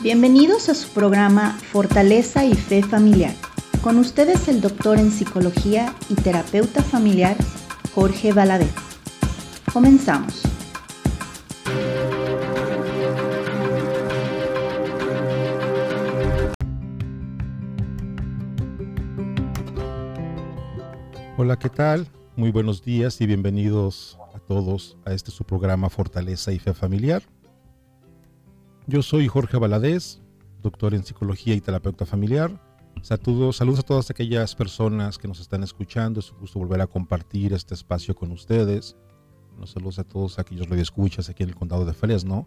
Bienvenidos a su programa Fortaleza y Fe Familiar. Con ustedes el doctor en psicología y terapeuta familiar Jorge Valadez. Comenzamos. Hola, ¿qué tal? Muy buenos días y bienvenidos a todos a este su programa Fortaleza y Fe Familiar. Yo soy Jorge Valadez, doctor en psicología y terapeuta familiar. Saludos, saludos a todas aquellas personas que nos están escuchando. Es un gusto volver a compartir este espacio con ustedes. saludos a todos aquellos radioescuchas aquí en el condado de Fresno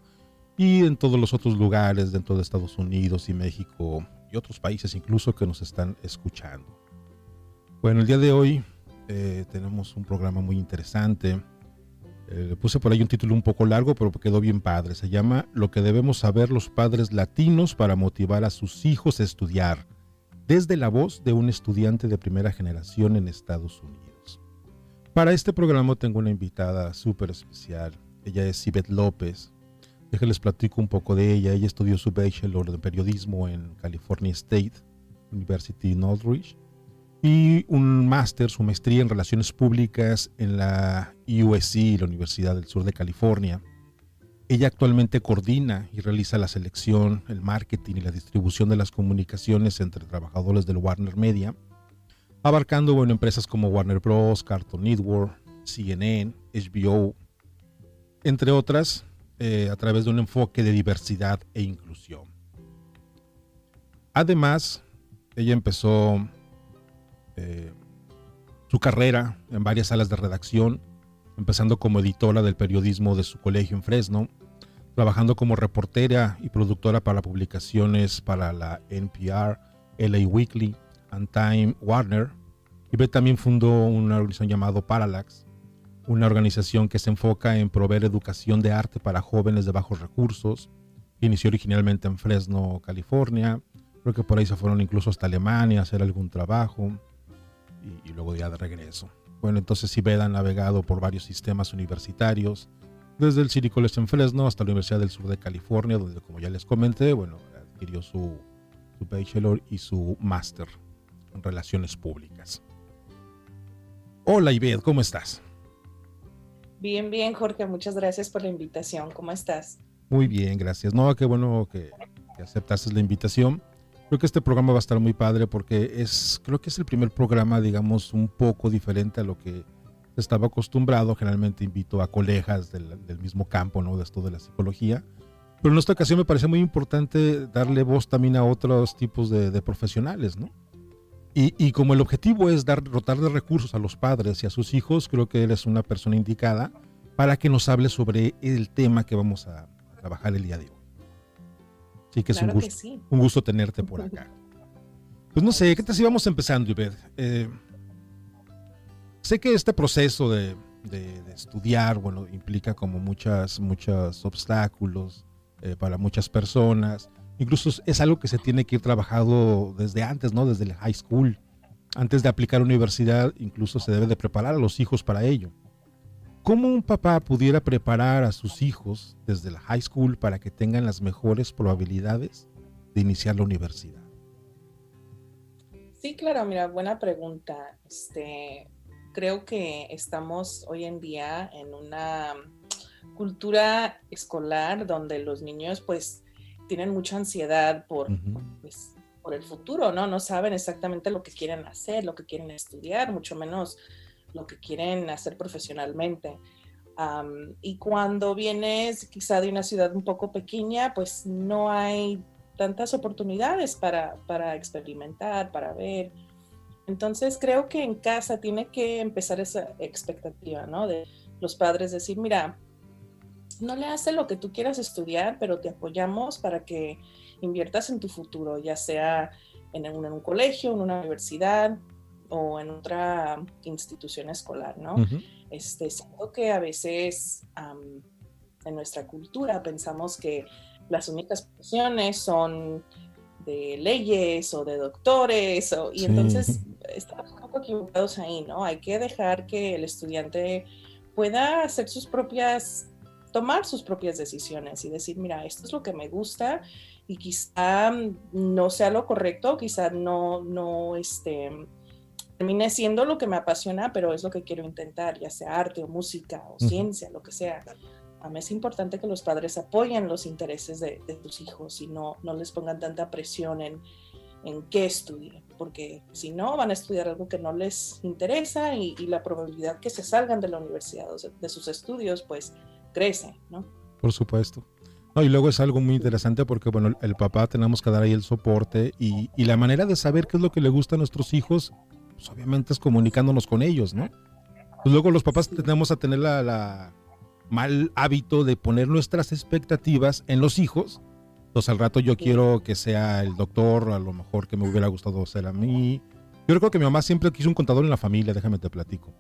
y en todos los otros lugares dentro de Estados Unidos y México y otros países incluso que nos están escuchando. Bueno, el día de hoy eh, tenemos un programa muy interesante. Eh, puse por ahí un título un poco largo, pero quedó bien padre. Se llama Lo que debemos saber los padres latinos para motivar a sus hijos a estudiar, desde la voz de un estudiante de primera generación en Estados Unidos. Para este programa tengo una invitada súper especial. Ella es Sibeth López. Déjenles platico un poco de ella. Ella estudió su bachelor de periodismo en California State University Northridge y un máster, su maestría en relaciones públicas en la USC, la Universidad del Sur de California. Ella actualmente coordina y realiza la selección, el marketing y la distribución de las comunicaciones entre trabajadores del Warner Media, abarcando bueno, empresas como Warner Bros., Cartoon Network, CNN, HBO, entre otras, eh, a través de un enfoque de diversidad e inclusión. Además, ella empezó eh, su carrera en varias salas de redacción, empezando como editora del periodismo de su colegio en Fresno, trabajando como reportera y productora para publicaciones para la NPR, LA Weekly, and Time Warner. Y también fundó una organización llamada Parallax, una organización que se enfoca en proveer educación de arte para jóvenes de bajos recursos. Inició originalmente en Fresno, California. Creo que por ahí se fueron incluso hasta Alemania a hacer algún trabajo y, luego ya de regreso. Bueno, entonces Ibeda ha navegado por varios sistemas universitarios, desde el City College en Fresno hasta la Universidad del Sur de California, donde como ya les comenté, bueno, adquirió su, su bachelor y su máster en relaciones públicas. Hola Ibed, ¿cómo estás? Bien, bien, Jorge, muchas gracias por la invitación. ¿Cómo estás? Muy bien, gracias. No, qué bueno que, que aceptaste la invitación. Creo que este programa va a estar muy padre porque es, creo que es el primer programa, digamos, un poco diferente a lo que estaba acostumbrado. Generalmente invito a colegas del, mismo campo, ¿no? De esto de la psicología. Pero en esta ocasión me parece muy importante darle voz también a otros tipos de, profesionales, ¿no? Y, y, como el objetivo es dar, rotar de recursos a los padres y a sus hijos, creo que eres una persona indicada para que nos hable sobre el tema que vamos a trabajar el día de hoy. Sí, que es un, gusto, un gusto tenerte por acá. Pues no sé, ¿qué tal si vamos empezando, Ived? Eh, sé que este proceso de, estudiar, bueno, implica como muchas, muchos obstáculos eh, para muchas personas. Incluso es algo que se tiene que ir trabajado desde antes, ¿no? Desde el high school. Antes de aplicar a universidad, incluso se debe de preparar a los hijos para ello. ¿Cómo un papá pudiera preparar a sus hijos desde la high school para que tengan las mejores probabilidades de iniciar la universidad? Sí, claro, mira, buena pregunta. Este, creo que estamos hoy en día en una cultura escolar donde los niños pues tienen mucha ansiedad por, pues, por el futuro, ¿no? No saben exactamente lo que quieren hacer, lo que quieren estudiar, mucho menos lo que quieren hacer profesionalmente. y cuando vienes quizá de una ciudad un poco pequeña, pues no hay tantas oportunidades para, para experimentar, para ver. Entonces creo que en casa tiene que empezar esa expectativa, ¿no? De los padres decir, mira, no le hace lo que tú quieras estudiar, pero te apoyamos para que inviertas en tu futuro, ya sea en un, en un colegio, en una universidad, o en otra institución escolar, ¿no? este, siento que a veces en nuestra cultura pensamos que las únicas profesiones son de leyes o de doctores, y entonces estamos un poco equivocados ahí, ¿no? Hay que dejar que el estudiante pueda hacer sus propias tomar sus propias decisiones y decir, mira, esto es lo que me gusta y quizá no sea lo correcto, quizá no, no, este, termine siendo lo que me apasiona, pero es lo que quiero intentar, ya sea arte o música o ciencia, lo que sea. A mí es importante que los padres apoyen los intereses de, sus hijos y no, no les pongan tanta presión en, en qué estudien, porque si no van a estudiar algo que no les interesa y, la probabilidad que se salgan de la universidad o de sus estudios, pues crece, ¿no? Por supuesto. No, y luego es algo muy interesante porque, bueno, el papá tenemos que dar ahí el soporte y, y la manera de saber qué es lo que le gusta a nuestros hijos pues obviamente es comunicándonos con ellos, ¿no? Pues luego los papás tenemos a tener la, mal hábito de poner nuestras expectativas en los hijos. Entonces al rato yo quiero que sea el doctor, a lo mejor que me hubiera gustado ser a mí. Yo creo que mi mamá siempre quiso un contador en la familia, déjame te platico.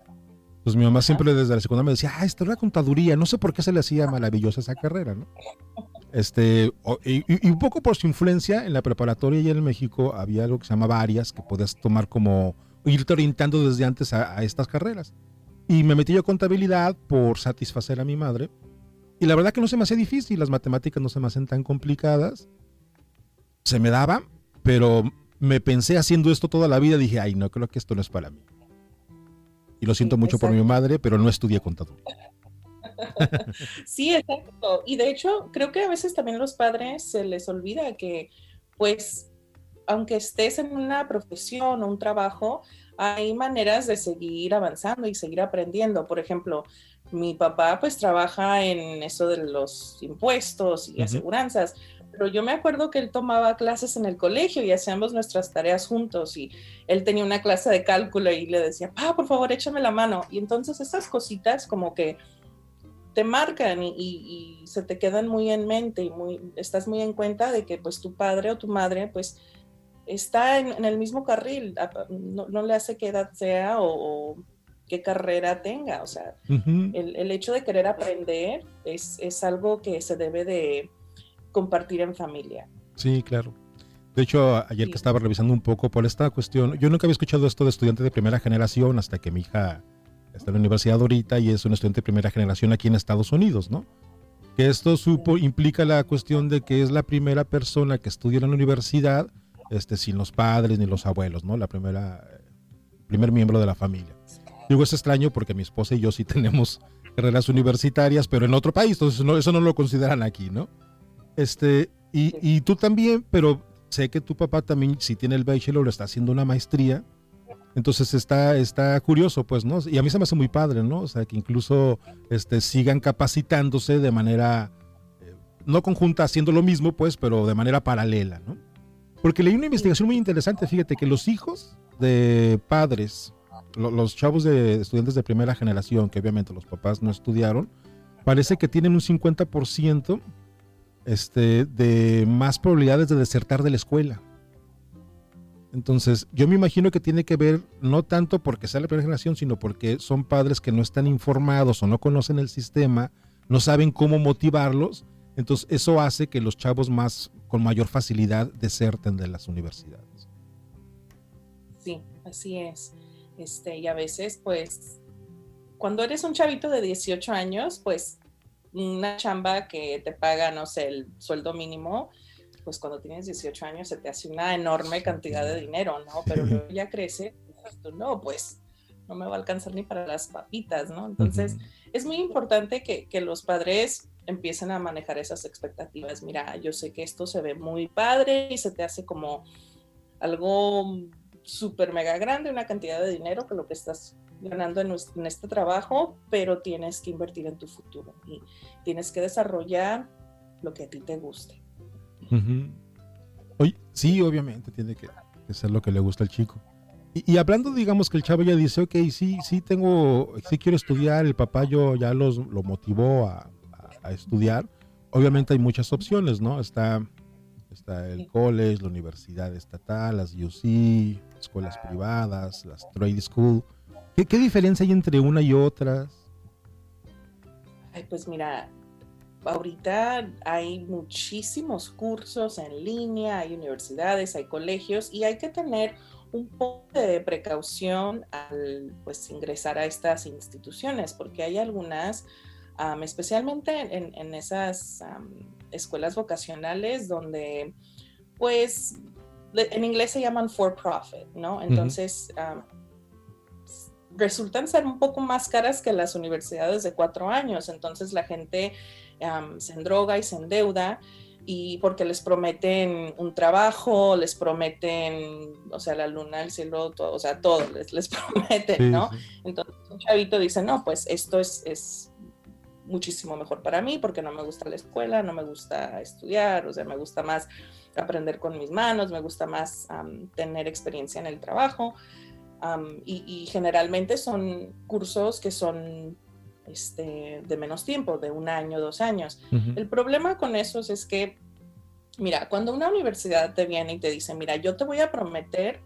Pues mi mamá siempre desde la secundaria me decía, ah, esta era contaduría, no sé por qué se le hacía maravillosa esa carrera, ¿no? Este, y, un poco por su influencia en la preparatoria y en México había algo que se llama varias, que podías tomar como irte orientando desde antes a, estas carreras. Y me metí yo a contabilidad por satisfacer a mi madre. Y la verdad que no se me hacía difícil, las matemáticas no se me hacen tan complicadas. Se me daba, pero me pensé haciendo esto toda la vida, dije, ay, no, creo que esto no es para mí. Y lo siento mucho por mi madre, pero no estudié contador. Sí, exacto. Y de hecho, creo que a veces también a los padres se les olvida que, pues, aunque estés en una profesión o un trabajo, hay maneras de seguir avanzando y seguir aprendiendo. Por ejemplo, mi papá pues trabaja en eso de los impuestos y aseguranzas, pero yo me acuerdo que él tomaba clases en el colegio y hacíamos nuestras tareas juntos y él tenía una clase de cálculo y le decía, pa, por favor, échame la mano. Y entonces esas cositas como que te marcan y, y, se te quedan muy en mente y muy, estás muy en cuenta de que pues tu padre o tu madre pues está en, el mismo carril, no, le hace qué edad sea o, qué carrera tenga. O sea, el, hecho de querer aprender es, es, algo que se debe de compartir en familia. Sí, claro. De hecho, ayer que estaba revisando un poco por esta cuestión, yo nunca había escuchado esto de estudiante de primera generación hasta que mi hija está en la universidad ahorita y es un estudiante de primera generación aquí en Estados Unidos, ¿no? Que esto supo, implica la cuestión de que es la primera persona que estudia en la universidad este, sin los padres ni los abuelos, ¿no? La primera, primer miembro de la familia. Digo, es extraño porque mi esposa y yo sí tenemos carreras universitarias, pero en otro país, entonces no, eso no lo consideran aquí, ¿no? Este, y, y tú también, pero sé que tu papá también, si tiene el bachelor, lo está haciendo una maestría, entonces está, está curioso, pues, ¿no? Y a mí se me hace muy padre, ¿no? O sea, que incluso este, sigan capacitándose de manera, eh, no conjunta, haciendo lo mismo, pues, pero de manera paralela, ¿no? Porque leí una investigación muy interesante, fíjate, que los hijos de padres, los chavos de estudiantes de primera generación, que obviamente los papás no estudiaron, parece que tienen un 50% este, de más probabilidades de desertar de la escuela. Entonces, yo me imagino que tiene que ver no tanto porque sea la primera generación, sino porque son padres que no están informados o no conocen el sistema, no saben cómo motivarlos entonces, eso hace que los chavos más con mayor facilidad deserten de las universidades. Sí, así es. Este, y a veces, pues, cuando eres un chavito de 18 años, pues, una chamba que te paga, no sé, el sueldo mínimo, pues cuando tienes 18 años se te hace una enorme cantidad de dinero, ¿no? Pero luego ya crece, no, pues no me va a alcanzar ni para las papitas, ¿no? Entonces, es muy importante que, que, los padres empiecen a manejar esas expectativas. Mira, yo sé que esto se ve muy padre y se te hace como algo súper mega grande, una cantidad de dinero que lo que estás ganando en, este trabajo, pero tienes que invertir en tu futuro y tienes que desarrollar lo que a ti te guste. sí, obviamente tiene que, ser lo que le gusta al chico. Y, hablando, digamos que el chavo ya dice, ok, sí, sí tengo, sí quiero estudiar, el papá yo ya los, lo motivó a, estudiar, obviamente hay muchas opciones, ¿no? Está, está el college, la universidad estatal, las UC, escuelas privadas, las trade school. ¿Qué, ¿Qué, diferencia hay entre una y otras? Ay, pues mira, ahorita hay muchísimos cursos en línea, hay universidades, hay colegios y hay que tener un poco de precaución al pues ingresar a estas instituciones porque hay algunas especialmente en, esas escuelas vocacionales donde, pues, en inglés se llaman for profit, ¿no? Entonces, resultan ser un poco más caras que las universidades de cuatro años, entonces la gente se endroga y se endeuda y porque les prometen un trabajo, les prometen, o sea, la luna, el cielo, todo, o sea, todo les, les prometen, ¿no? Entonces un chavito dice, no, pues esto es, es muchísimo mejor para mí porque no me gusta la escuela, no me gusta estudiar, o sea, me gusta más aprender con mis manos, me gusta más tener experiencia en el trabajo. y, y, generalmente son cursos que son este, de menos tiempo, de un año, dos años. El problema con esos es que, mira, cuando una universidad te viene y te dice, mira, yo te voy a prometer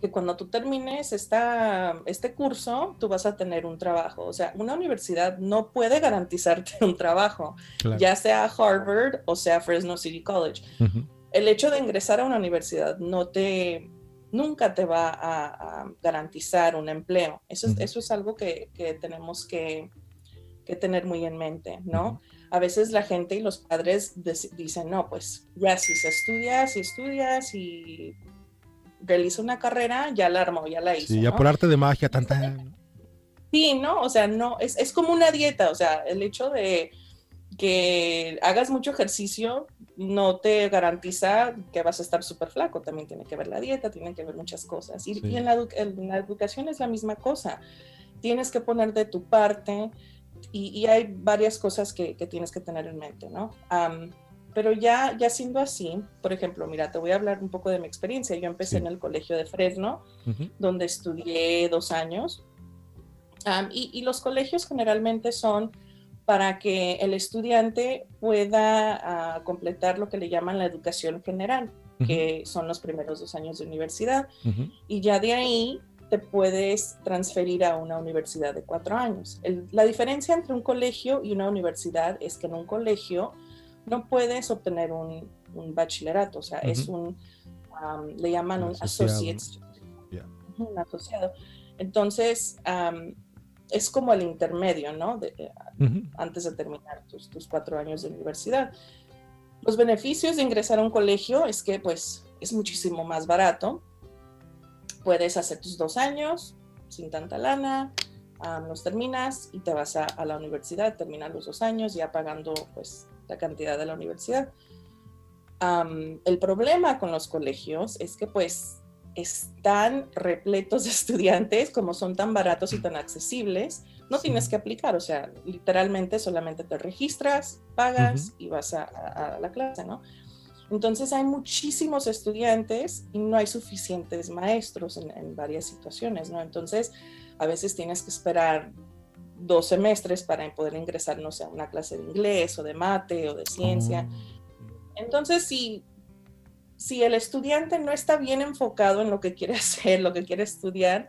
que cuando tú termines esta, este curso, tú vas a tener un trabajo. O sea, una universidad no puede garantizarte un trabajo, ya sea Harvard o sea Fresno City College. El hecho de ingresar a una universidad no te, nunca te va a, garantizar un empleo. Eso, es, eso es algo que, tenemos que, tener muy en mente, ¿no? A veces la gente y los padres dicen, no, pues ya si se estudia, si estudias y realiza una carrera, ya la armó, ya la hizo. Sí, ya por arte de magia, tanta... Sí, ¿no? O sea, no, es, es como una dieta, o sea, el hecho de que hagas mucho ejercicio no te garantiza que vas a estar súper flaco, también tiene que ver la dieta, tiene que ver muchas cosas. Y, en, la educación es la misma cosa, tienes que poner de tu parte y, hay varias cosas que, tienes que tener en mente, ¿no? Pero ya, ya siendo así, por ejemplo, mira, te voy a hablar un poco de mi experiencia. Yo empecé en el colegio de Fresno, donde estudié dos años. y, y los colegios generalmente son para que el estudiante pueda ah, completar lo que le llaman la educación general, que son los primeros dos años de universidad. Y ya de ahí te puedes transferir a una universidad de cuatro años. la diferencia entre un colegio y una universidad es que en un colegio no puedes obtener un, bachillerato, o sea, es un, le llaman un, associate, un asociado. Entonces, es como el intermedio, ¿no? Eh, antes de terminar tus, cuatro años de universidad. Los beneficios de ingresar a un colegio es que pues es muchísimo más barato. Puedes hacer tus dos años sin tanta lana, los terminas y te vas a, la universidad, terminas los dos años ya pagando pues la cantidad de la universidad. el problema con los colegios es que pues están repletos de estudiantes, como son tan baratos y tan accesibles, no tienes que aplicar, o sea, literalmente solamente te registras, pagas y vas a, la clase, ¿no? Entonces hay muchísimos estudiantes y no hay suficientes maestros en, varias situaciones, ¿no? Entonces a veces tienes que esperar dos semestres para poder ingresar, no sé, a una clase de inglés o de mate o de ciencia. Oh, Entonces, si si el estudiante no está bien enfocado en lo que quiere hacer, lo que quiere estudiar,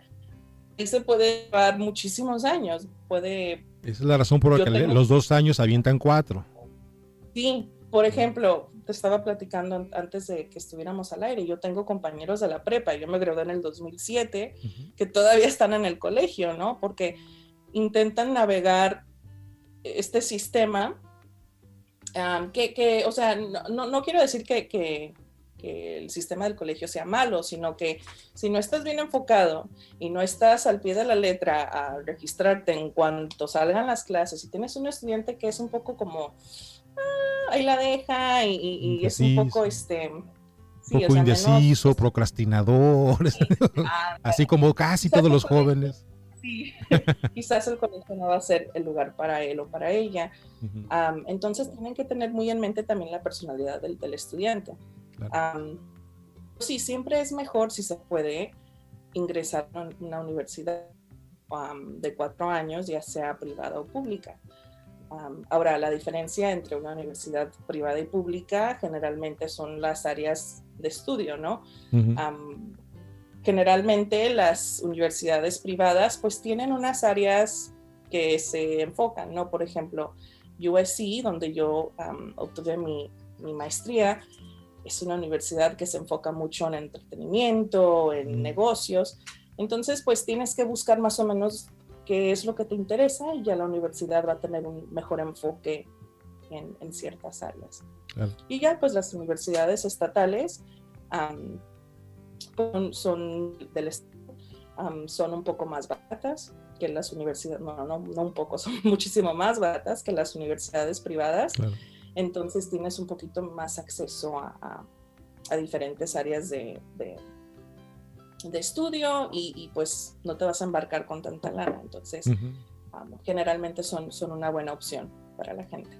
se puede llevar muchísimos años. Puede. Esa es la razón por la que los dos años avientan cuatro. Sí, por ejemplo, te estaba platicando antes de que estuviéramos al aire. Yo tengo compañeros de la prepa, yo me gradué en el 2007, que todavía están en el colegio, ¿no? Porque intentan navegar este sistema que, o sea, no, no, quiero decir que, que que el sistema del colegio sea malo, sino que si no estás bien enfocado y no estás al pie de la letra a registrarte en cuanto salgan las clases y tienes un estudiante que es un poco como, ah, ahí la deja y, es un poco este... un poco indeciso, procrastinador, así como casi todos los jóvenes. Sí, quizás el colegio no va a ser el lugar para él o para ella. entonces tienen que tener muy en mente también la personalidad del, del estudiante sí, siempre es mejor si se puede ingresar a una universidad de cuatro años, ya sea privada o pública. ahora, la diferencia entre una universidad privada y pública generalmente son las áreas de estudio, ¿no? Generalmente las universidades privadas pues tienen unas áreas que se enfocan, ¿no? Por ejemplo, USC, donde yo obtuve mi, mi maestría, es una universidad que se enfoca mucho en entretenimiento, en negocios. Entonces, pues tienes que buscar más o menos qué es lo que te interesa y ya la universidad va a tener un mejor enfoque en, ciertas áreas. Y ya pues las universidades estatales son, del son un poco más baratas que las universidades, no, no, no un poco, son muchísimo más baratas que las universidades privadas. Entonces tienes un poquito más acceso a, a, diferentes áreas de, de, estudio y, pues no te vas a embarcar con tanta lana. Entonces, generalmente son, son una buena opción para la gente.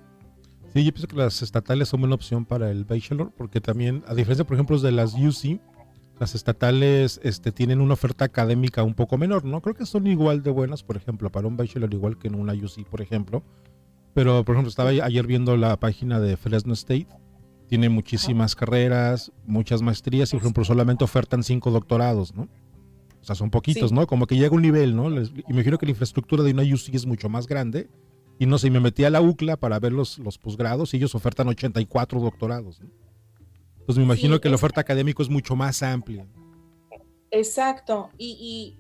Sí, yo pienso que las estatales son buena opción para el bachelor, porque también, a diferencia, por ejemplo, de las UC, las estatales este, tienen una oferta académica un poco menor, ¿no? Creo que son igual de buenas, por ejemplo, para un bachelor igual que en una UC, por ejemplo. Pero, por ejemplo, estaba ayer viendo la página de Fresno State. Tiene muchísimas carreras, muchas maestrías y, por ejemplo, solamente ofertan cinco doctorados, ¿no? O sea, son poquitos, ¿no? Como que llega un nivel, ¿no? Les, imagino que la infraestructura de una UC es mucho más grande. Y no sé, me metí a la UCLA para ver los, los posgrados y ellos ofertan 84 doctorados, ¿no? Pues me imagino que la oferta académica es mucho más amplia. Exacto. Y,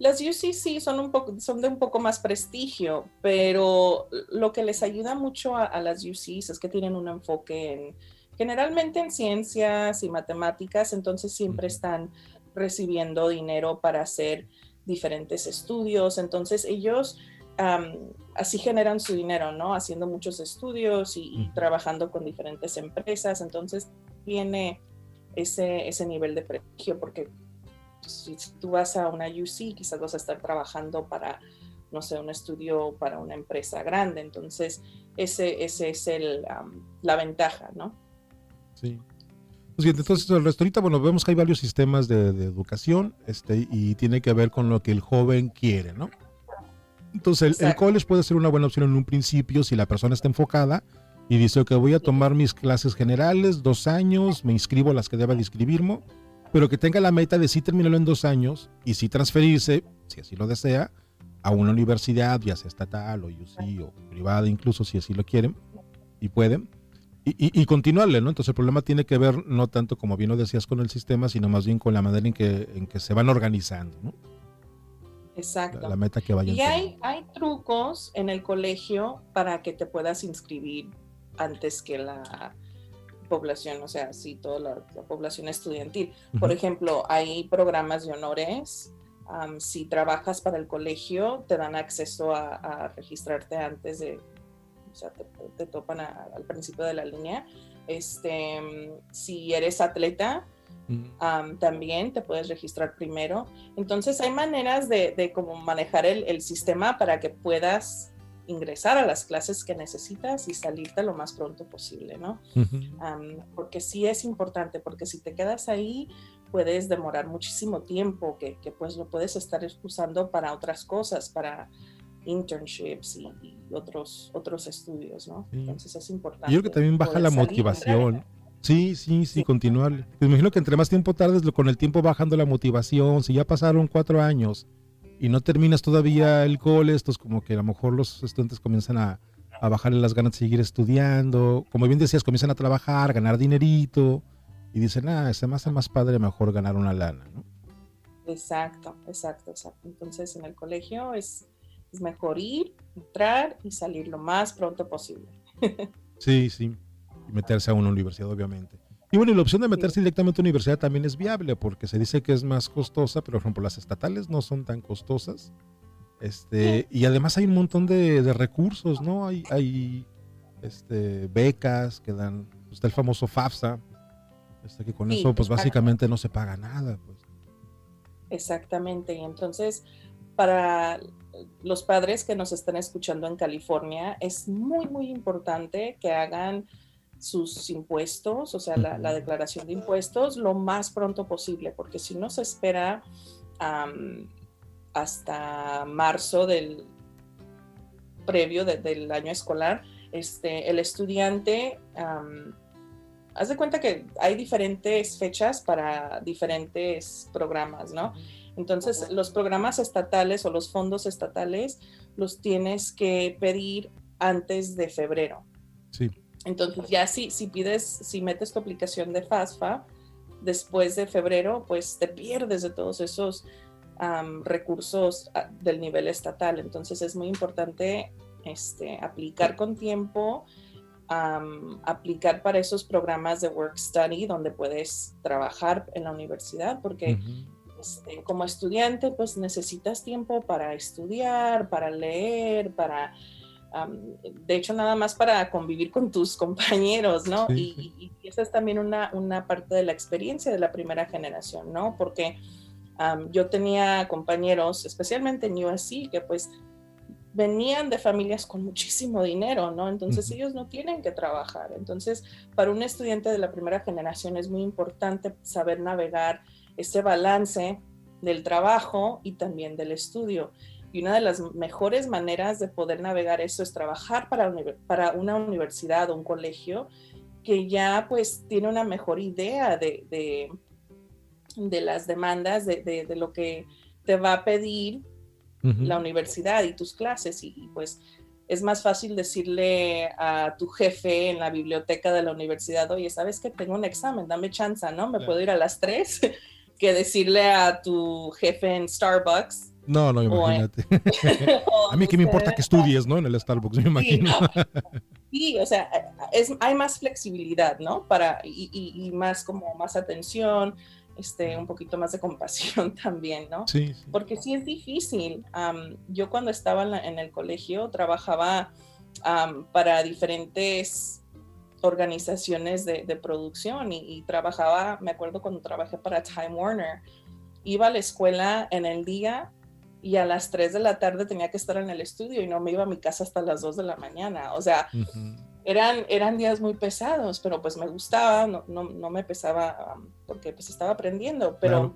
las UCC son, un poco, son de un poco más prestigio, pero lo que les ayuda mucho a, las UCs es que tienen un enfoque en, generalmente en ciencias y matemáticas, entonces siempre están recibiendo dinero para hacer diferentes estudios. Entonces ellos así generan su dinero, ¿no? Haciendo muchos estudios y, trabajando con diferentes empresas. Entonces tiene ese, ese nivel de prestigio porque si tú vas a una UC, quizás vas a estar trabajando para, no sé, un estudio para una empresa grande. Entonces, ese, ese es el, la ventaja, ¿no? Sí. Pues entonces, el resto ahorita, bueno, vemos que hay varios sistemas de, de, educación este, y tiene que ver con lo que el joven quiere, ¿no? Entonces, el, college puede ser una buena opción en un principio si la persona está enfocada y dice que voy a tomar mis clases generales, dos años, me inscribo a las que deba de inscribirme, pero que tenga la meta de sí terminarlo en dos años y sí transferirse, si así lo desea, a una universidad, ya sea estatal o UC o privada, incluso si así lo quieren y pueden, y, y, continuarle, ¿no? Entonces el problema tiene que ver no tanto como bien lo decías con el sistema, sino más bien con la manera en que, en que se van organizando, ¿no? Exacto. La, meta que vayan. Y hay, hay trucos en el colegio para que te puedas inscribir antes que la población, o sea, sí, toda la, población estudiantil. Por ejemplo, hay programas de honores. si trabajas para el colegio, te dan acceso a, registrarte antes de, o sea, te, topan al principio de la línea. Este, si eres atleta, también te puedes registrar primero. Entonces hay maneras de, de como manejar el, el, sistema para que puedas ingresar a las clases que necesitas y salirte lo más pronto posible, ¿no? porque sí es importante, porque si te quedas ahí puedes demorar muchísimo tiempo que, que pues lo puedes estar usando para otras cosas, para internships y, otros, otros estudios, ¿no? Entonces es importante. Yo creo que también baja la motivación. Sí, sí, sí, continuar. Me imagino que entre más tiempo tardes, con el tiempo bajando la motivación. Si ya pasaron cuatro años y no terminas todavía el cole, esto es como que a lo mejor los estudiantes comienzan a, a bajarle las ganas de seguir estudiando. Como bien decías, comienzan a trabajar, ganar dinerito y dicen, ah, se me hace más padre mejor ganar una lana, ¿no? Exacto, exacto, exacto. Entonces en el colegio es, es mejor ir, entrar y salir lo más pronto posible. sí, sí y meterse a una universidad, obviamente. Y bueno, la opción de meterse directamente a universidad también es viable porque se dice que es más costosa, pero por ejemplo las estatales no son tan costosas. Este, y además hay un montón de, de recursos, ¿no? Hay, hay este, becas que dan, está el famoso FAFSA, este, que con eso pues básicamente no se paga nada. Pues. Exactamente, y entonces para los padres que nos están escuchando en California es muy, muy importante que hagan sus impuestos, o sea, la, declaración de impuestos, lo más pronto posible, porque si no se espera hasta marzo del previo del año escolar, este, el estudiante, haz de cuenta que hay diferentes fechas para diferentes programas, ¿no? Entonces, los programas estatales o los fondos estatales los tienes que pedir antes de febrero. Sí. Entonces ya si, si pides, si metes tu aplicación de FASFA después de febrero, pues te pierdes de todos esos recursos ah, del nivel estatal. Entonces es muy importante este, aplicar con tiempo, aplicar para esos programas de work study donde puedes trabajar en la universidad, porque este, como estudiante pues necesitas tiempo para estudiar, para leer, para... de hecho, nada más para convivir con tus compañeros, ¿no? y, esa es también una, una, parte de la experiencia de la primera generación, ¿no? Porque yo tenía compañeros, especialmente en USC, que pues venían de familias con muchísimo dinero, ¿no? Entonces ellos no tienen que trabajar. Entonces, para un estudiante de la primera generación es muy importante saber navegar ese balance del trabajo y también del estudio. Y una de las mejores maneras de poder navegar eso es trabajar para, para una universidad o un colegio que ya pues tiene una mejor idea de, de, de las demandas, de, de, lo que te va a pedir la universidad y tus clases y, pues es más fácil decirle a tu jefe en la biblioteca de la universidad, oye, ¿sabes que tengo un examen? Dame chance, ¿no? ¿Me puedo ir a las tres? que decirle a tu jefe en Starbucks. No, no, imagínate. a mí que me importa que estudies, ¿no? En el Starbucks, me imagino. Sí, o sea, es, hay más flexibilidad, ¿no? Para, y, y, más como más atención, este, un poquito más de compasión también, ¿no? Sí. Porque sí es difícil. yo cuando estaba en, el colegio trabajaba para diferentes organizaciones de, producción y, trabajaba, me acuerdo cuando trabajé para Time Warner, iba a la escuela en el día y a las 3 de la tarde tenía que estar en el estudio y no me iba a mi casa hasta las 2 de la mañana. O sea, eran, eran días muy pesados, pero pues me gustaba, no, no, no me pesaba um, porque pues estaba aprendiendo, pero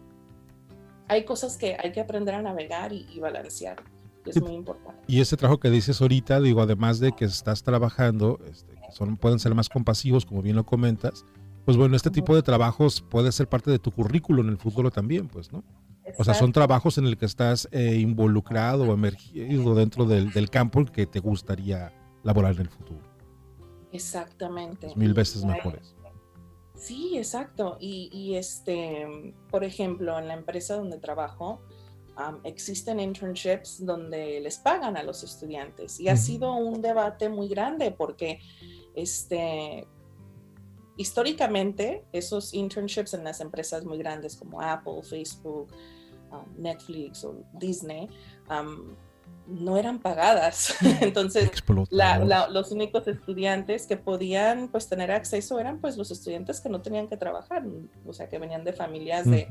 hay cosas que hay que aprender a navegar y, balancear. es muy importante. Y ese trabajo que dices ahorita, digo, además de que estás trabajando, este, son, pueden ser más compasivos, como bien lo comentas, pues bueno, este tipo de trabajos puede ser parte de tu currículo en el futuro también, pues, ¿no? O sea, son trabajos en el que estás eh, involucrado o emergido dentro del, del campo que te gustaría laborar en el futuro. Exactamente. mil veces mejores. Sí, exacto. Y, este, por ejemplo, en la empresa donde trabajo, existen internships donde les pagan a los estudiantes. Y ha sido un debate muy grande porque este, históricamente esos internships en las empresas muy grandes como Apple, Facebook, Netflix o Disney, no eran pagadas. Entonces, los únicos estudiantes que podían pues tener acceso eran pues los estudiantes que no tenían que trabajar, o sea, que venían de familias de,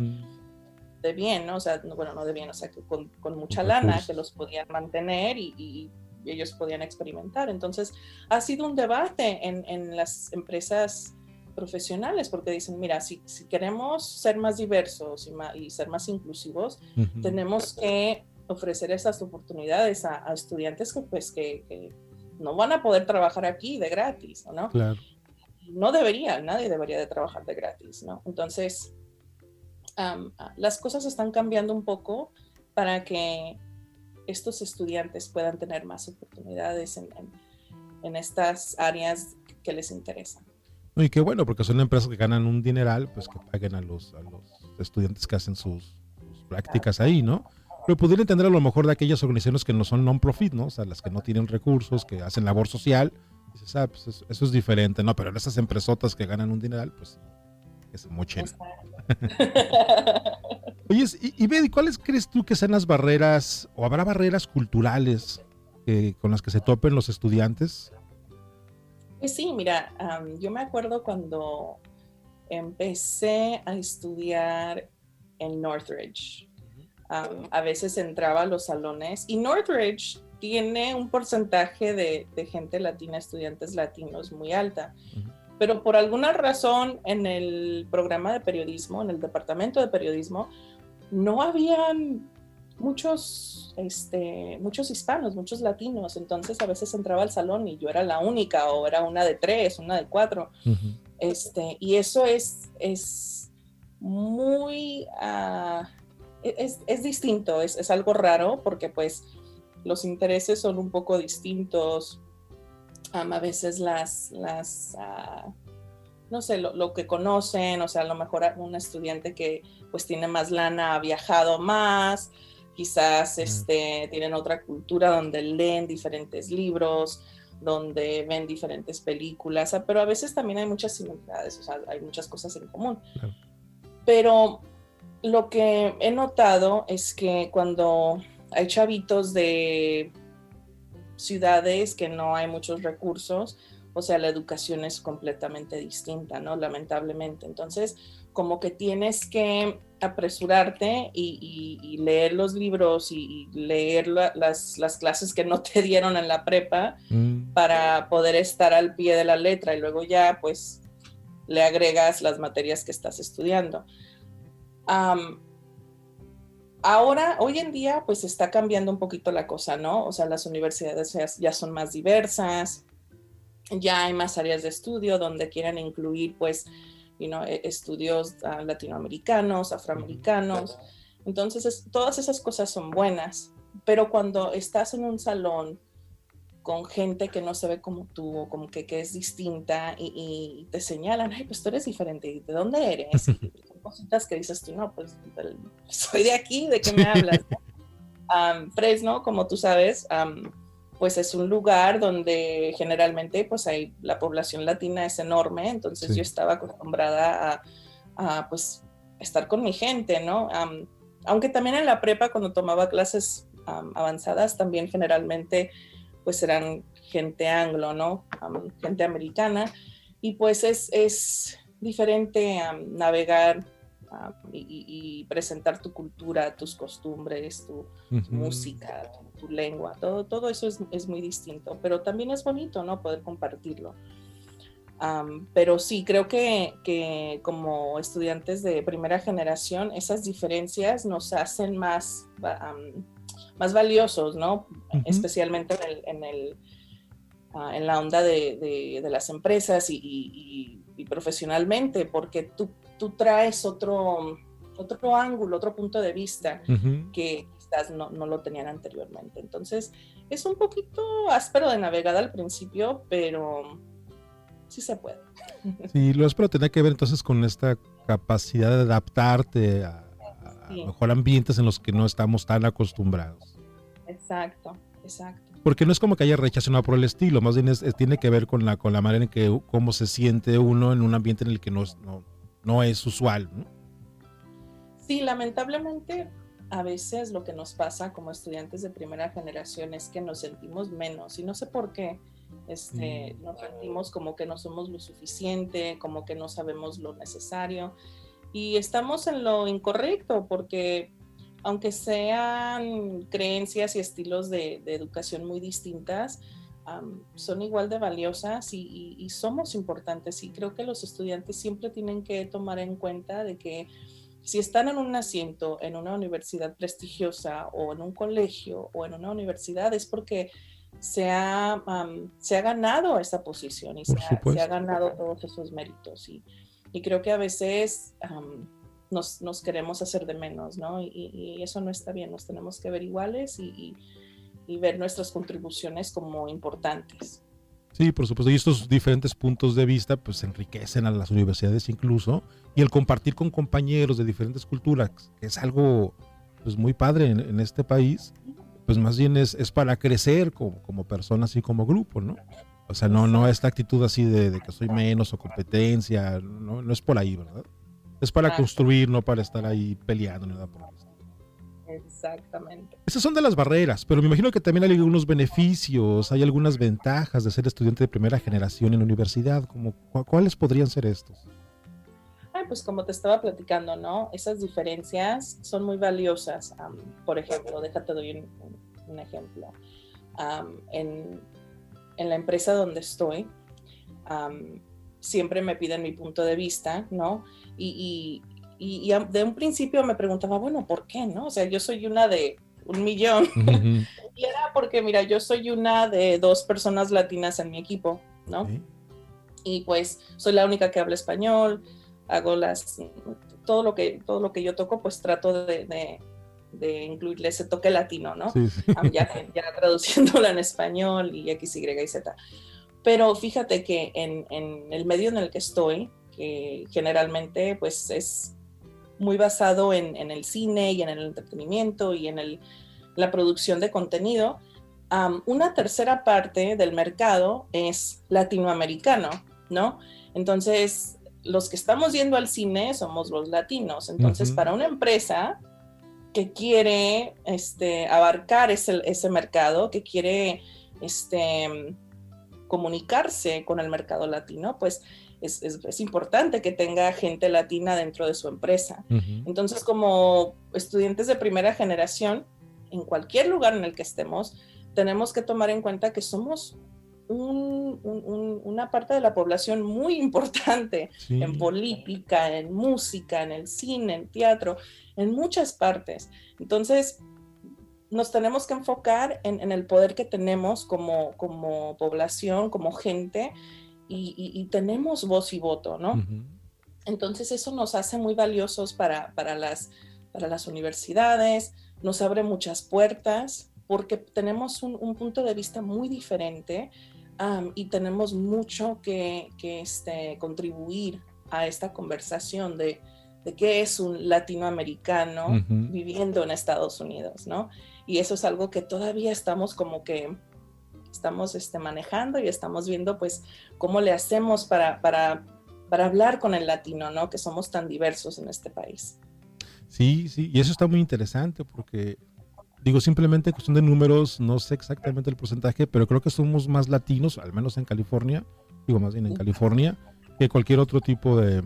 de bien, ¿no? O sea, bueno, no de bien, o sea, que con, mucha lana que los podían mantener y, ellos podían experimentar. Entonces, ha sido un debate en, las empresas profesionales porque dicen, mira, si, si queremos ser más diversos y, ser más inclusivos, tenemos que ofrecer esas oportunidades a, estudiantes que, pues, que, no van a poder trabajar aquí de gratis, ¿no? Claro. No debería, nadie debería de trabajar de gratis, ¿no? Entonces, las cosas están cambiando un poco para que estos estudiantes puedan tener más oportunidades en, en, estas áreas que les interesan. Y qué bueno, porque son empresas que ganan un dineral, pues que paguen a los, a los estudiantes que hacen sus, prácticas ahí, ¿no? Pero pudiera entender a lo mejor de aquellas organizaciones que no son non-profit, ¿no? O sea, las que no tienen recursos, que hacen labor social. Dices, ah, pues eso, es diferente, ¿no? Pero en esas empresotas que ganan un dineral, pues es mochen. Oye, y, y Betty, ¿cuáles crees tú que sean las barreras, o habrá barreras culturales con las que se topen los estudiantes? Pues sí, mira, yo me acuerdo cuando empecé a estudiar en Northridge. A veces entraba a los salones y Northridge tiene un porcentaje de, gente latina, estudiantes latinos muy alta. Pero por alguna razón en el programa de periodismo, en el departamento de periodismo, no habían muchos, este, muchos hispanos, muchos latinos. Entonces a veces entraba al salón y yo era la única o era una de tres, una de cuatro. este, y eso es, es muy... Uh, es, distinto, es, algo raro porque pues los intereses son un poco distintos. a veces las, las, ah, no sé, lo, que conocen, o sea, a lo mejor un estudiante que pues tiene más lana ha viajado más, quizás este, tienen otra cultura donde leen diferentes libros, donde ven diferentes películas, pero a veces también hay muchas similitudes, o sea, hay muchas cosas en común. Pero lo que he notado es que cuando hay chavitos de ciudades que no hay muchos recursos, o sea, la educación es completamente distinta, ¿no? Lamentablemente. Entonces, como que tienes que apresurarte y, leer los libros y, leer las, clases que no te dieron en la prepa mm. para poder estar al pie de la letra y luego ya, pues, le agregas las materias que estás estudiando. ahora, hoy en día, pues está cambiando un poquito la cosa, ¿no? O sea, las universidades ya son más diversas, ya hay más áreas de estudio donde quieren incluir pues e, estudios ah, latinoamericanos, afroamericanos. Entonces, todas esas cosas son buenas, pero cuando estás en un salón con gente que no se ve como tú, como que, que es distinta y, te señalan, ay, pues tú eres diferente, ¿de dónde eres? Y cositas que dices tú, no, pues soy de aquí, ¿de qué me hablas? Fresno, como tú sabes, pues es un lugar donde generalmente pues hay, la población latina es enorme, entonces yo estaba acostumbrada a, pues estar con mi gente, ¿no? aunque también en la prepa cuando tomaba clases avanzadas también generalmente pues eran gente anglo, ¿no? gente americana y pues es, es diferente navegar y, presentar tu cultura, tus costumbres, tu, música, tu, lengua, todo, todo eso es, muy distinto, pero también es bonito, ¿no? Poder compartirlo. pero sí, creo que, que, como estudiantes de primera generación, esas diferencias nos hacen más, más valiosos, ¿no? Especialmente en, el, ah, en, la onda de, de, las empresas y, y, y, profesionalmente, porque tú tú traes otro, otro ángulo, otro punto de vista que quizás no, no, lo tenían anteriormente. Entonces, es un poquito áspero de navegada al principio, pero sí se puede. Sí, lo áspero tiene que ver entonces con esta capacidad de adaptarte a, mejor ambientes en los que no estamos tan acostumbrados. Exacto, exacto. Porque no es como que haya rechazo por el estilo, más bien tiene que ver con la, con la manera en que cómo se siente uno en un ambiente en el que no, no, no es usual. ¿no? Sí, lamentablemente a veces lo que nos pasa como estudiantes de primera generación es que nos sentimos menos y no sé por qué. Este, mm. Nos sentimos como que no somos lo suficiente, como que no sabemos lo necesario y estamos en lo incorrecto porque aunque sean creencias y estilos de, de educación muy distintas, son igual de valiosas y, somos importantes. Y creo que los estudiantes siempre tienen que tomar en cuenta de que si están en un asiento en una universidad prestigiosa o en un colegio o en una universidad es porque se ha, se ha ganado esa posición y se ha, ganado todos esos méritos. Y, creo que a veces nos, nos, queremos hacer de menos, ¿no? Y, eso no está bien, nos tenemos que ver iguales y y ver nuestras contribuciones como importantes. Sí, por supuesto. Y estos diferentes puntos de vista pues enriquecen a las universidades incluso. Y el compartir con compañeros de diferentes culturas, que es algo pues muy padre en, este país, pues más bien es, es para crecer como, como personas y como grupo, ¿no? O sea, no, no esta actitud así de, que soy menos o competencia, no, no es por ahí, ¿verdad? Es para construir, no para estar ahí peleando ni nada por eso. Exactamente. Esas son de las barreras, pero me imagino que también hay algunos beneficios, hay algunas ventajas de ser estudiante de primera generación en la universidad. Como, ¿Cuáles podrían ser estos? Ay, pues como te estaba platicando, ¿no? Esas diferencias son muy valiosas. por ejemplo, déjate doy un, ejemplo. en, en, la empresa donde estoy, siempre me piden mi punto de vista, ¿no? y, y, de un principio me preguntaba, bueno, ¿por qué? ¿No? O sea, yo soy una de un millón. y era porque, mira, yo soy una de dos personas latinas en mi equipo, ¿no? Y pues soy la única que habla español, hago las, todo lo que, todo lo que yo toco, pues trato de, de, incluirle ese toque latino, ¿no? ya, ya traduciéndola en español y X, Y y Z. Pero fíjate que en, en, el medio en el que estoy, que generalmente pues es muy basado en, el cine y en el entretenimiento y en el, la producción de contenido. una tercera parte del mercado es latinoamericano, ¿no? Entonces, los que estamos yendo al cine somos los latinos. Entonces, para una empresa que quiere este, abarcar ese, ese mercado, que quiere este, comunicarse con el mercado latino, pues es, es, importante que tenga gente latina dentro de su empresa. Entonces, como estudiantes de primera generación, en cualquier lugar en el que estemos, tenemos que tomar en cuenta que somos una parte de la población muy importante en política, en música, en el cine, en teatro, en muchas partes. Entonces, nos tenemos que enfocar en, el poder que tenemos como, como población, como gente, y, tenemos voz y voto, ¿no? Entonces eso nos hace muy valiosos para, para, las, para las universidades, nos abre muchas puertas, porque tenemos un, punto de vista muy diferente y tenemos mucho que, que este, contribuir a esta conversación de, de qué es un latinoamericano viviendo en Estados Unidos, ¿no? Y eso es algo que todavía estamos como que estamos este, manejando y estamos viendo pues cómo le hacemos para, para, para hablar con el latino, ¿no? Que somos tan diversos en este país. Sí, sí, y eso está muy interesante porque, digo, simplemente cuestión de números, no sé exactamente el porcentaje, pero creo que somos más latinos, al menos en California, digo más bien en California, que cualquier otro tipo de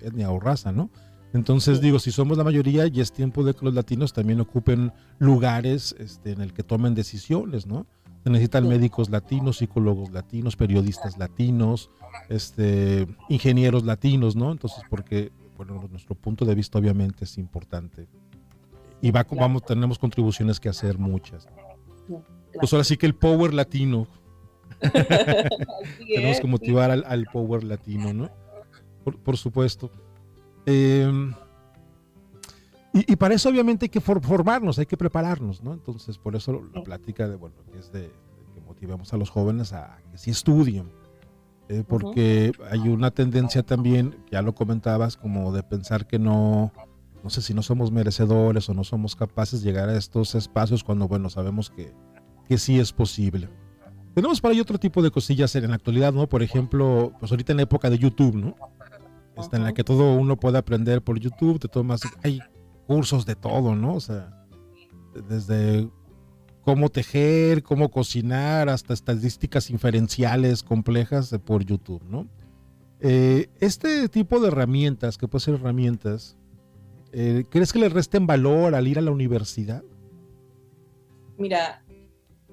etnia o raza, ¿no? Entonces digo, si somos la mayoría, ya es tiempo de que los latinos también ocupen lugares este, en el que tomen decisiones, ¿no? Se necesitan médicos latinos, psicólogos latinos, periodistas latinos, este, ingenieros latinos, ¿no? Entonces, porque, bueno, nuestro punto de vista obviamente es importante. Y va, vamos, tenemos contribuciones que hacer muchas. Pues ahora sí que el power latino. tenemos que motivar al power latino, ¿no? por, supuesto. Em, y, para eso obviamente hay que formarnos, hay que prepararnos, ¿no? Entonces, por eso la plática de, bueno, es de, que motivemos a los jóvenes a que sí estudien, eh, porque hay una tendencia también, ya lo comentabas, como de pensar que no, no sé si no somos merecedores o no somos capaces de llegar a estos espacios cuando, bueno, sabemos que, que sí es posible. Tenemos para ahí otro tipo de cosillas en la actualidad, ¿no? Por ejemplo, pues ahorita en la época de YouTube, ¿no? Está en la que todo uno puede aprender por YouTube, te tomas, hay cursos de todo, ¿no? O sea, desde cómo tejer, cómo cocinar, hasta estadísticas inferenciales complejas por YouTube, ¿no? Eh, este tipo de herramientas, que pueden ser herramientas, eh, ¿crees que le resten valor al ir a la universidad? Mira,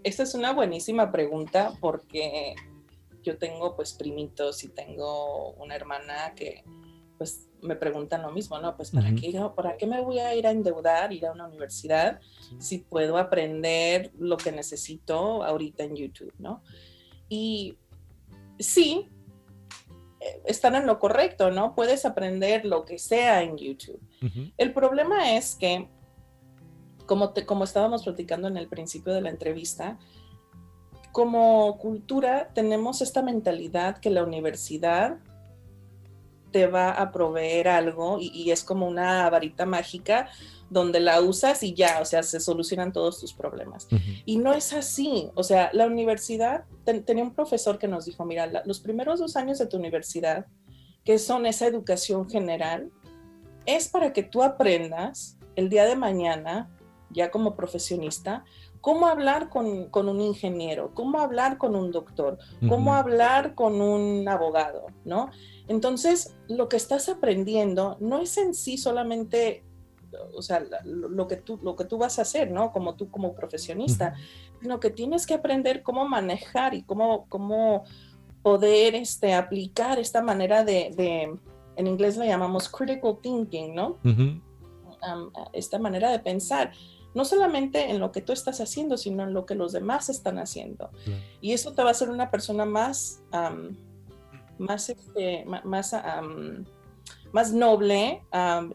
esta es una buenísima pregunta porque yo tengo pues primitos y tengo una hermana que pues me preguntan lo mismo, ¿no? Pues ¿para, qué, ¿para qué me voy a ir a endeudar, ir a una universidad si puedo aprender lo que necesito ahorita en YouTube, ¿no? Y sí, eh, están en lo correcto, ¿no? Puedes aprender lo que sea en YouTube. El problema es que, como, te, como estábamos platicando en el principio de la entrevista, como cultura tenemos esta mentalidad que la universidad te va a proveer algo y, es como una varita mágica donde la usas y ya, o sea, se solucionan todos tus problemas. Y no es así, o sea, la universidad, tenía un profesor que nos dijo, mira, los primeros dos años de tu universidad, que son esa educación general, es para que tú aprendas el día de mañana, ya como profesionista, cómo hablar con, un ingeniero, cómo hablar con un doctor, cómo hablar con un abogado, ¿no? Entonces, lo que estás aprendiendo no es en sí solamente, o sea, lo que tú, lo que tú vas a hacer, ¿no? Como tú como profesionista, sino que tienes que aprender cómo manejar y cómo, cómo poder este, aplicar esta manera de, en inglés le llamamos critical thinking, ¿no? esta manera de pensar no solamente en lo que tú estás haciendo, sino en lo que los demás están haciendo. Y eso te va a hacer una persona más, más, este, más, más noble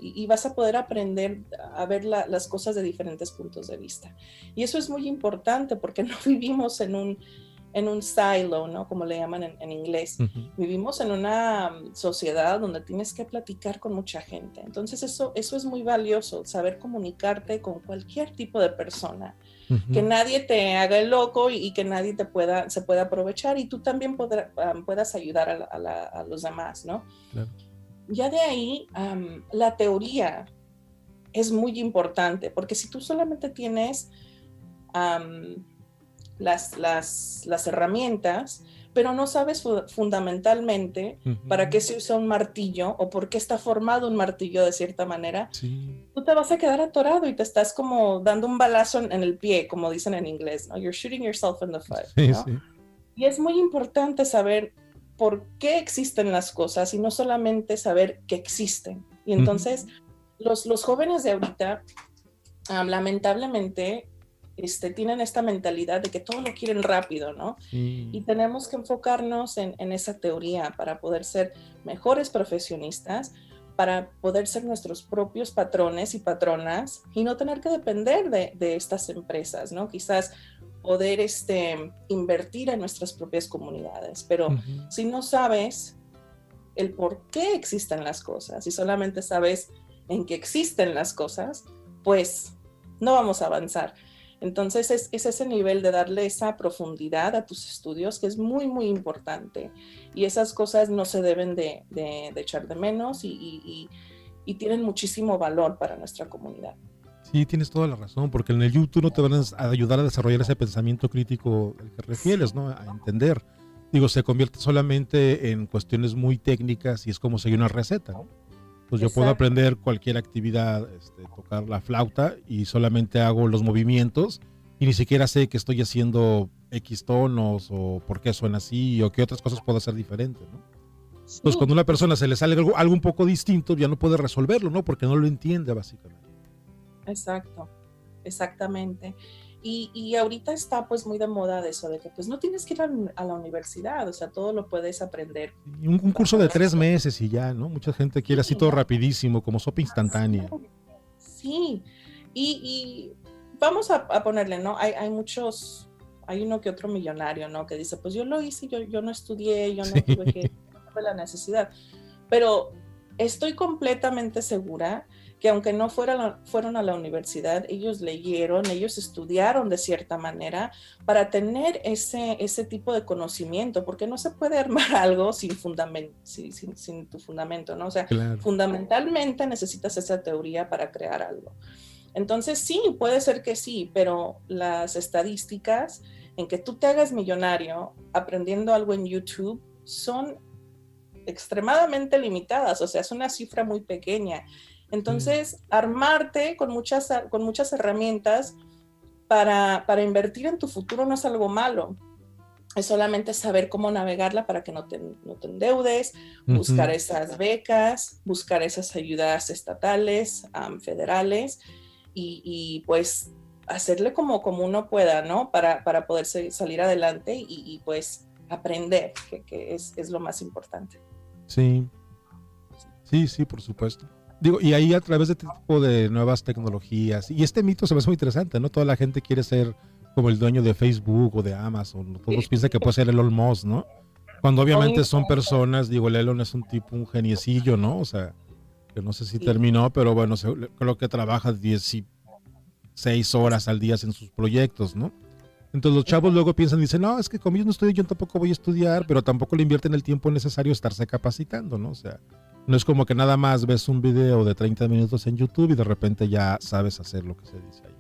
y, vas a poder aprender a ver las cosas de diferentes puntos de vista. Y eso es muy importante porque no vivimos en un, en un silo, ¿no? Como le llaman en, inglés. Vivimos en una mm, sociedad donde tienes que platicar con mucha gente. Entonces eso, eso es muy valioso, saber comunicarte con cualquier tipo de persona. Que nadie te haga el loco y, que nadie te pueda, se pueda aprovechar y tú también puedas ayudar a, los demás, ¿no? Ya de ahí, la teoría es muy importante, porque si tú solamente tienes las, las, herramientas, pero no sabes fundamentalmente para qué se usa un martillo o por qué está formado un martillo de cierta manera, tú te vas a quedar atorado y te estás como dando un balazo en, el pie, como dicen en inglés, ¿no? You're shooting yourself in the foot. Y es muy importante saber por qué existen las cosas y no solamente saber que existen. Y entonces, los, los jóvenes de ahorita, lamentablemente, este, tienen esta mentalidad de que todo lo quieren rápido, ¿no? Y tenemos que enfocarnos en, esa teoría para poder ser mejores profesionistas, para poder ser nuestros propios patrones y patronas y no tener que depender de, estas empresas, ¿no? Quizás poder este, invertir en nuestras propias comunidades, pero si no sabes el por qué existen las cosas y solamente sabes en qué existen las cosas, pues no vamos a avanzar. Entonces es, ese nivel de darle esa profundidad a tus estudios que es muy, muy importante. Y esas cosas no se deben de, echar de menos y, tienen muchísimo valor para nuestra comunidad. Sí, tienes toda la razón, porque en el YouTube no te van a ayudar a desarrollar ese pensamiento crítico al que refieres, ¿no? A entender. Digo, se convierte solamente en cuestiones muy técnicas y es como seguir una receta, ¿no? Pues yo puedo aprender cualquier actividad, este, tocar la flauta y solamente hago los movimientos y ni siquiera sé que estoy haciendo X tonos o por qué suena así o qué otras cosas puedo hacer diferente, ¿no? Pues cuando a una persona se le sale algo, algo un poco distinto, ya no puede resolverlo, ¿no? Porque no lo entiende básicamente. Exacto, exactamente. Y, ahorita está pues muy de moda de eso, de que pues no tienes que ir a, la universidad, o sea, todo lo puedes aprender. un, curso de tres meses y ya, ¿no? Mucha gente quiere así todo rapidísimo, como sopa instantánea. Sí, y, vamos a, ponerle, ¿no? Hay, hay, muchos, hay uno que otro millonario, ¿no? Que dice, pues yo lo hice, yo, yo no estudié, yo no tuve que, no la necesidad. Pero estoy completamente segura que aunque no fueron a la universidad, ellos leyeron, ellos estudiaron de cierta manera para tener ese, ese tipo de conocimiento, porque no se puede armar algo sin, fundamento, sin, tu fundamento, ¿no? O sea, fundamentalmente necesitas esa teoría para crear algo. Entonces, sí, puede ser que sí, pero las estadísticas en que tú te hagas millonario aprendiendo algo en YouTube son extremadamente limitadas, o sea, es una cifra muy pequeña. Entonces, armarte con muchas, con muchas herramientas para, invertir en tu futuro no es algo malo. Es solamente saber cómo navegarla para que no te, endeudes, buscar esas becas, buscar esas ayudas estatales, federales y, pues hacerle como, como uno pueda, ¿no? Para, poder salir adelante y, pues aprender, que, es, es lo más importante. Sí, sí, sí, por supuesto. Digo, y ahí a través de este tipo de nuevas tecnologías, y este mito se me hace muy interesante, ¿no? Toda la gente quiere ser como el dueño de Facebook o de Amazon, todos piensan que puede ser Elon Musk, ¿no? Cuando obviamente son personas, digo, el Elon es un tipo, un geniecillo, ¿no? O sea, que no sé si terminó, pero bueno, creo que trabaja 16 horas al día en sus proyectos, ¿no? Entonces los chavos luego piensan y dicen, no, es que como yo no estudio, yo tampoco voy a estudiar, pero tampoco le invierten el tiempo necesario estarse capacitando, ¿no? O sea, no es como que nada más ves un video de 30 minutos en YouTube y de repente ya sabes hacer lo que se dice ahí.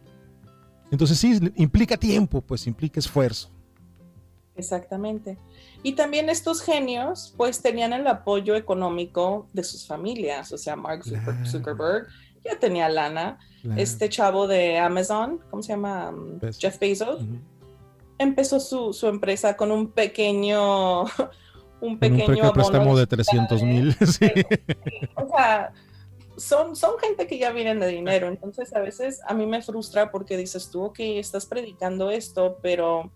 Entonces sí, implica tiempo, pues implica esfuerzo. Exactamente. Y también estos genios, pues tenían el apoyo económico de sus familias, o sea, Mark Zuckerberg ya tenía lana. Este chavo de Amazon, ¿cómo se llama? Um, Jeff Bezos, empezó su, su, empresa con un pequeño un pequeño préstamo de 300 mil. O sea, son, son gente que ya vienen de dinero, entonces a veces a mí me frustra porque dices tú, ok, estás predicando esto, pero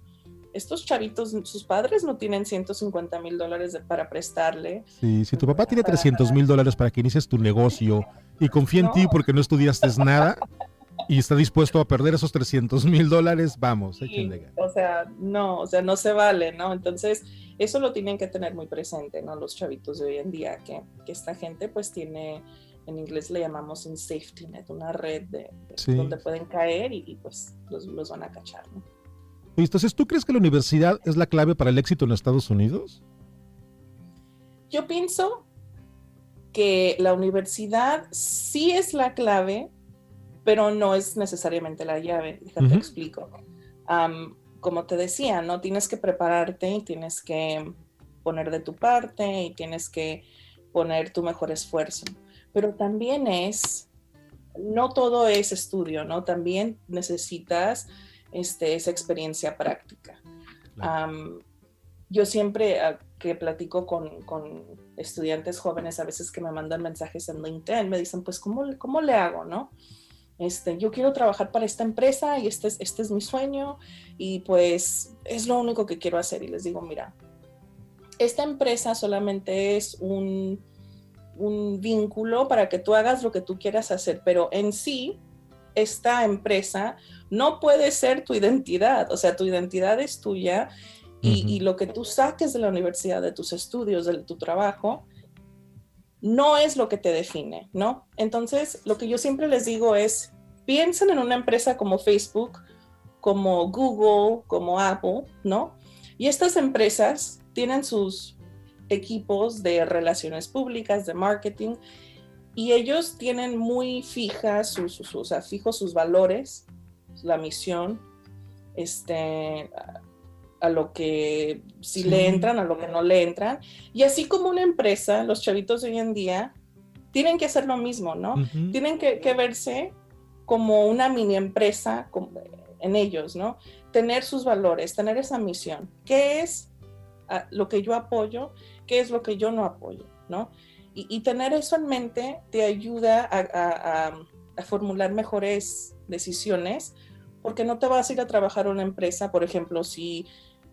estos chavitos, sus padres no tienen 150 mil dólares para prestarle. Sí, si tu papá tiene 300 mil dólares para que inicies tu negocio y confía en ti porque no estudiaste nada, y está dispuesto a perder esos 300 mil dólares, vamos, sí, O sea, no, o sea, no se vale, ¿no? Entonces, eso lo tienen que tener muy presente, ¿no? Los chavitos de hoy en día, que, que esta gente pues tiene, en inglés le llamamos un safety net, una red de, donde pueden caer y, pues los, los, van a cachar, ¿no? Entonces, ¿tú crees que la universidad es la clave para el éxito en Estados Unidos? Yo pienso que la universidad sí es la clave, pero no es necesariamente la llave. Déjate explico. como te decía, ¿no? Tienes que prepararte y tienes que poner de tu parte y tienes que poner tu mejor esfuerzo. Pero también es, no todo es estudio, ¿no? También necesitas este, esa experiencia práctica. yo siempre ah, que platico con, con, estudiantes jóvenes, a veces que me mandan mensajes en LinkedIn, me dicen, pues, ¿cómo, cómo le hago, no? Este, yo quiero trabajar para esta empresa y este es, este es mi sueño y pues es lo único que quiero hacer. Y les digo, mira, esta empresa solamente es un, un vínculo para que tú hagas lo que tú quieras hacer, pero en sí, esta empresa no puede ser tu identidad, o sea, tu identidad es tuya y, y, lo que tú saques de la universidad, de tus estudios, de tu trabajo, no es lo que te define, ¿no? Entonces, lo que yo siempre les digo es, piensen en una empresa como Facebook, como Google, como Apple, ¿no? Y estas empresas tienen sus equipos de relaciones públicas, de marketing, y ellos tienen muy fijas sus, o sea, fijos sus valores, la misión, este, a lo que si le entran, a lo que no le entran. Y así como una empresa, los chavitos de hoy en día tienen que hacer lo mismo, ¿no? Tienen que, verse como una mini empresa en ellos, ¿no? Tener sus valores, tener esa misión. ¿Qué es ah, lo que yo apoyo? ¿Qué es lo que yo no apoyo? ¿no? Y, tener eso en mente te ayuda a, a formular mejores decisiones porque no te vas a ir a trabajar a una empresa, por ejemplo, si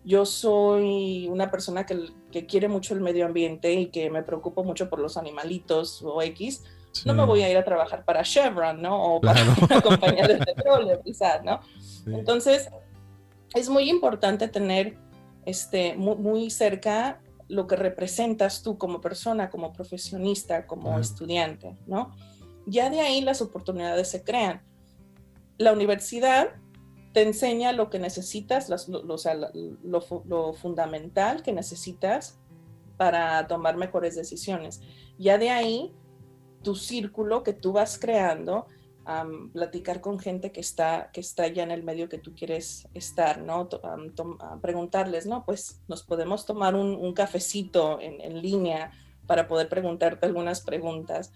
yo soy una persona que, quiere mucho el medio ambiente y que me preocupo mucho por los animalitos o X, no me voy a ir a trabajar para Chevron, ¿no? O para una compañía de petróleo, quizás, ¿no? Entonces, es muy importante tener este, muy, cerca lo que representas tú como persona, como profesionista, como estudiante, ¿no? Ya de ahí las oportunidades se crean. La universidad te enseña lo que necesitas, lo, fundamental que necesitas para tomar mejores decisiones. Ya de ahí, tu círculo que tú vas creando, platicar con gente que está, que está ya en el medio que tú quieres estar, ¿no? preguntarles, ¿no? Pues nos podemos tomar un, cafecito en, en, línea para poder preguntarte algunas preguntas,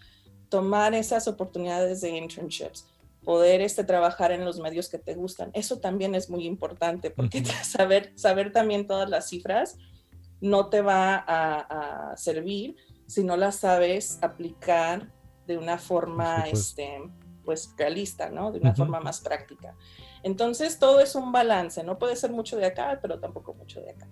tomar esas oportunidades de internships poder este, trabajar en los medios que te gustan. Eso también es muy importante porque saber, saber también todas las cifras no te va a, servir si no las sabes aplicar de una forma este, pues, realista, ¿no? De una forma más práctica. Entonces, todo es un balance, no puede ser mucho de acá, pero tampoco mucho de acá.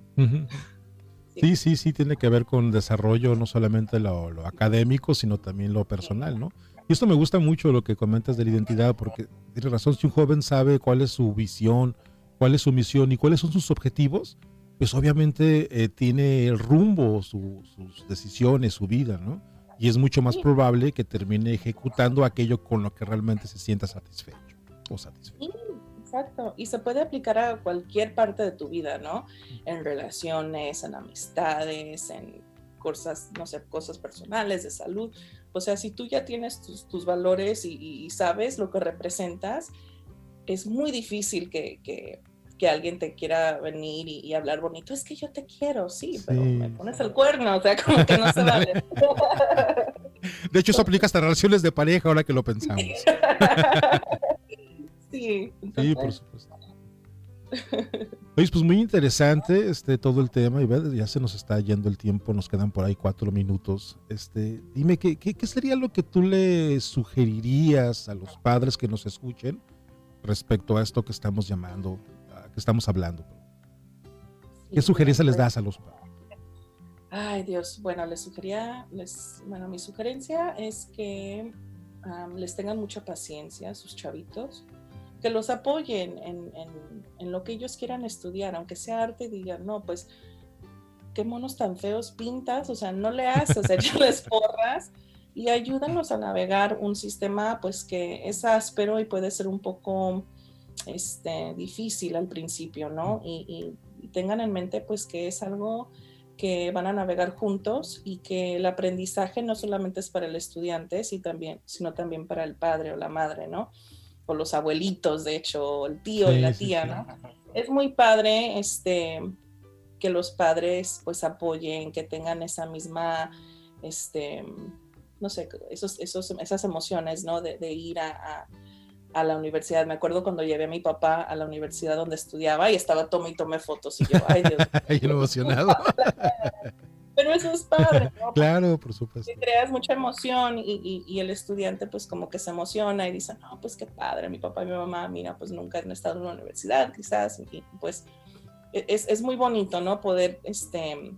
sí. sí. sí, tiene que ver con desarrollo, no solamente lo, lo académico, sino también lo personal, ¿no? Y esto me gusta mucho lo que comentas de la identidad, porque tienes razón, si un joven sabe cuál es su visión, cuál es su misión y cuáles son sus objetivos, pues obviamente eh, tiene el rumbo, sus decisiones, su vida, ¿no? Y es mucho más probable que termine ejecutando aquello con lo que realmente se sienta satisfecho o satisfecho. exacto. Y se puede aplicar a cualquier parte de tu vida, ¿no? En relaciones, en amistades, en cosas, no sé, cosas personales, de salud. O sea, si tú ya tienes tus, valores y, sabes lo que representas, es muy difícil que, que, alguien te quiera venir y, hablar bonito. Es que yo te quiero, sí, pero me pones el cuerno, o sea, como que no se vale. De hecho, eso aplica hasta relaciones de pareja ahora que lo pensamos. sí. Sí, por supuesto. Oye, pues muy interesante este, todo el tema, y ya se nos está yendo el tiempo, nos quedan por ahí cuatro minutos. Este, dime, ¿qué, qué, sería lo que tú le sugerirías a los padres que nos escuchen respecto a esto que estamos llamando, que estamos hablando? ¿Qué sugerencia les das a los padres? Ay, Dios, bueno, les sugería, les, bueno, mi sugerencia es que les tengan mucha paciencia a sus chavitos, que los apoyen en, en, lo que ellos quieran estudiar, aunque sea arte, digan, no, pues, qué monos tan feos pintas, o sea, no le haces, échales porras y ayúdanos a navegar un sistema, pues, que es áspero y puede ser un poco este, difícil al principio, ¿no? y tengan en mente, pues, que es algo que van a navegar juntos y que el aprendizaje no solamente es para el estudiante, sino también, sino también para el padre o la madre, ¿no? O los abuelitos, de hecho, el tío y la tía, ¿no? Es muy padre este, que los padres pues apoyen, que tengan esa misma, este, no sé, esos, esos, esas emociones, ¿no? De, ir a a la universidad. Me acuerdo cuando llevé a mi papá a la universidad donde estudiaba y estaba tome y tome fotos y yo, ay Dios. emocionado. Pero eso es padre, ¿no? Claro, por supuesto. creas mucha emoción y, y, el estudiante pues como que se emociona y dice, no, pues qué padre, mi papá y mi mamá, mira, pues nunca han estado en la universidad quizás, y pues e, es, es muy bonito, ¿no? Poder este,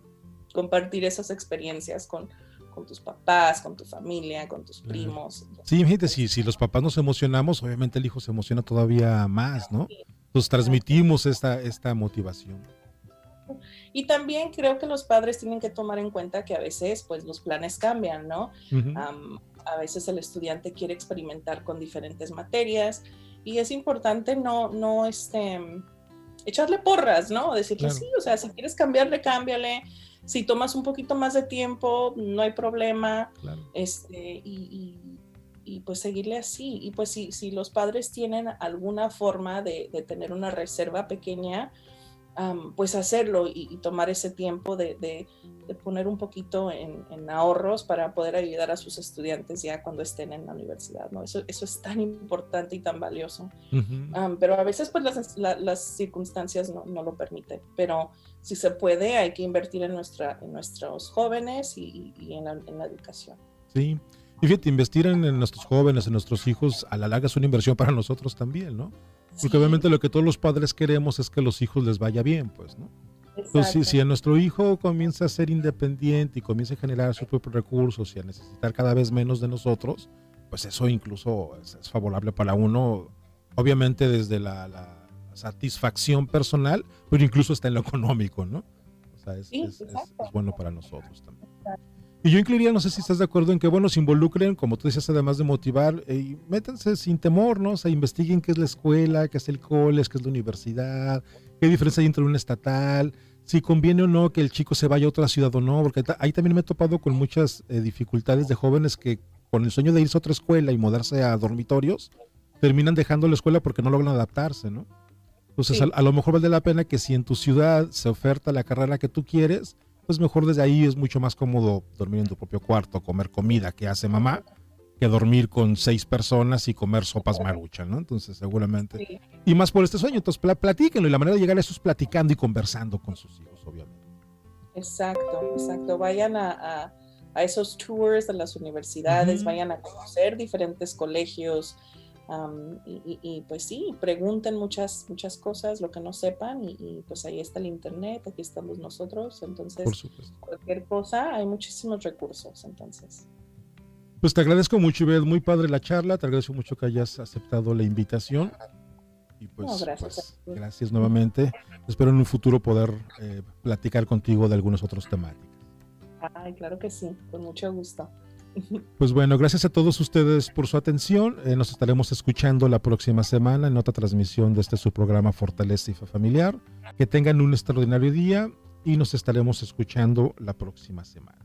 compartir esas experiencias con, con tus papás, con tu familia, con tus primos. Sí, gente, si, si los papás nos emocionamos, obviamente el hijo se emociona todavía más, ¿no? Entonces transmitimos esta, esta motivación. Y también creo que los padres tienen que tomar en cuenta que a veces pues los planes cambian, ¿no? a veces el estudiante quiere experimentar con diferentes materias y es importante no, no, este, echarle porras, ¿no? Decirle, sí, o sea, si quieres cambiarle, cámbiale si tomas un poquito más de tiempo, no hay problema. Este, y, pues seguirle así. Y pues si, si los padres tienen alguna forma de, de tener una reserva pequeña, pues hacerlo y, tomar ese tiempo de, poner un poquito en, ahorros para poder ayudar a sus estudiantes ya cuando estén en la universidad, ¿no? Eso, eso es tan importante y tan valioso. pero a veces pues las, circunstancias no, lo permiten, pero si se puede hay que invertir en, nuestra, en nuestros jóvenes y, en, la, educación. Sí, y fíjate, investir en, en, nuestros jóvenes, en nuestros hijos, a la larga es una inversión para nosotros también, ¿no? Porque obviamente lo que todos los padres queremos es que los hijos les vaya bien, pues, ¿no? Entonces, si, a nuestro hijo comienza a ser independiente y comienza a generar sus propios recursos y a necesitar cada vez menos de nosotros, pues eso incluso es, favorable para uno, obviamente desde la, satisfacción personal, pero incluso está en lo económico, ¿no? O sea, es, es bueno para nosotros también. Y yo incluiría, no sé si estás de acuerdo en que, bueno, se involucren, como tú decías, además de motivar, eh, y métanse sin temor, ¿no? O sea, investiguen qué es la escuela, qué es el college, qué es la universidad, qué diferencia hay entre una estatal, si conviene o no que el chico se vaya a otra ciudad o no, porque ahí también me he topado con muchas eh, dificultades de jóvenes que con el sueño de irse a otra escuela y mudarse a dormitorios, terminan dejando la escuela porque no logran adaptarse, ¿no? Entonces, a, a lo mejor vale la pena que si en tu ciudad se oferta la carrera que tú quieres, pues mejor desde ahí es mucho más cómodo dormir en tu propio cuarto, comer comida que hace mamá, que dormir con seis personas y comer sopas maruchan, ¿no? Entonces, seguramente. Y más por este sueño. Entonces, platíquenlo. Y la manera de llegar a eso es platicando y conversando con sus hijos, obviamente. Exacto, exacto. Vayan a, a, esos tours de las universidades, vayan a conocer diferentes colegios, y, pues sí, pregunten muchas, muchas cosas, lo que no sepan, y, pues ahí está el Internet, aquí estamos nosotros, entonces cualquier cosa, hay muchísimos recursos, entonces. Pues te agradezco mucho, Ivette, muy padre la charla, te agradezco mucho que hayas aceptado la invitación. Y pues, gracias, pues, gracias nuevamente. Espero en un futuro poder eh, platicar contigo de algunos otros temáticas. Ay, claro que sí, con mucho gusto. Pues bueno, gracias a todos ustedes por su atención. Eh, nos estaremos escuchando la próxima semana en otra transmisión de este su programa Fortaleza y Familiar. Que tengan un extraordinario día y nos estaremos escuchando la próxima semana.